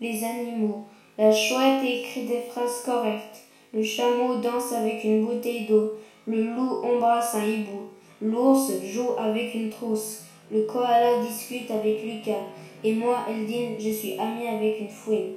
les animaux. La chouette écrit des phrases correctes. Le chameau danse avec une bouteille d'eau. Le loup embrasse un hibou. L'ours joue avec une trousse. Le koala discute avec Lucas. Et moi, Eldine, je suis amie avec une fouine.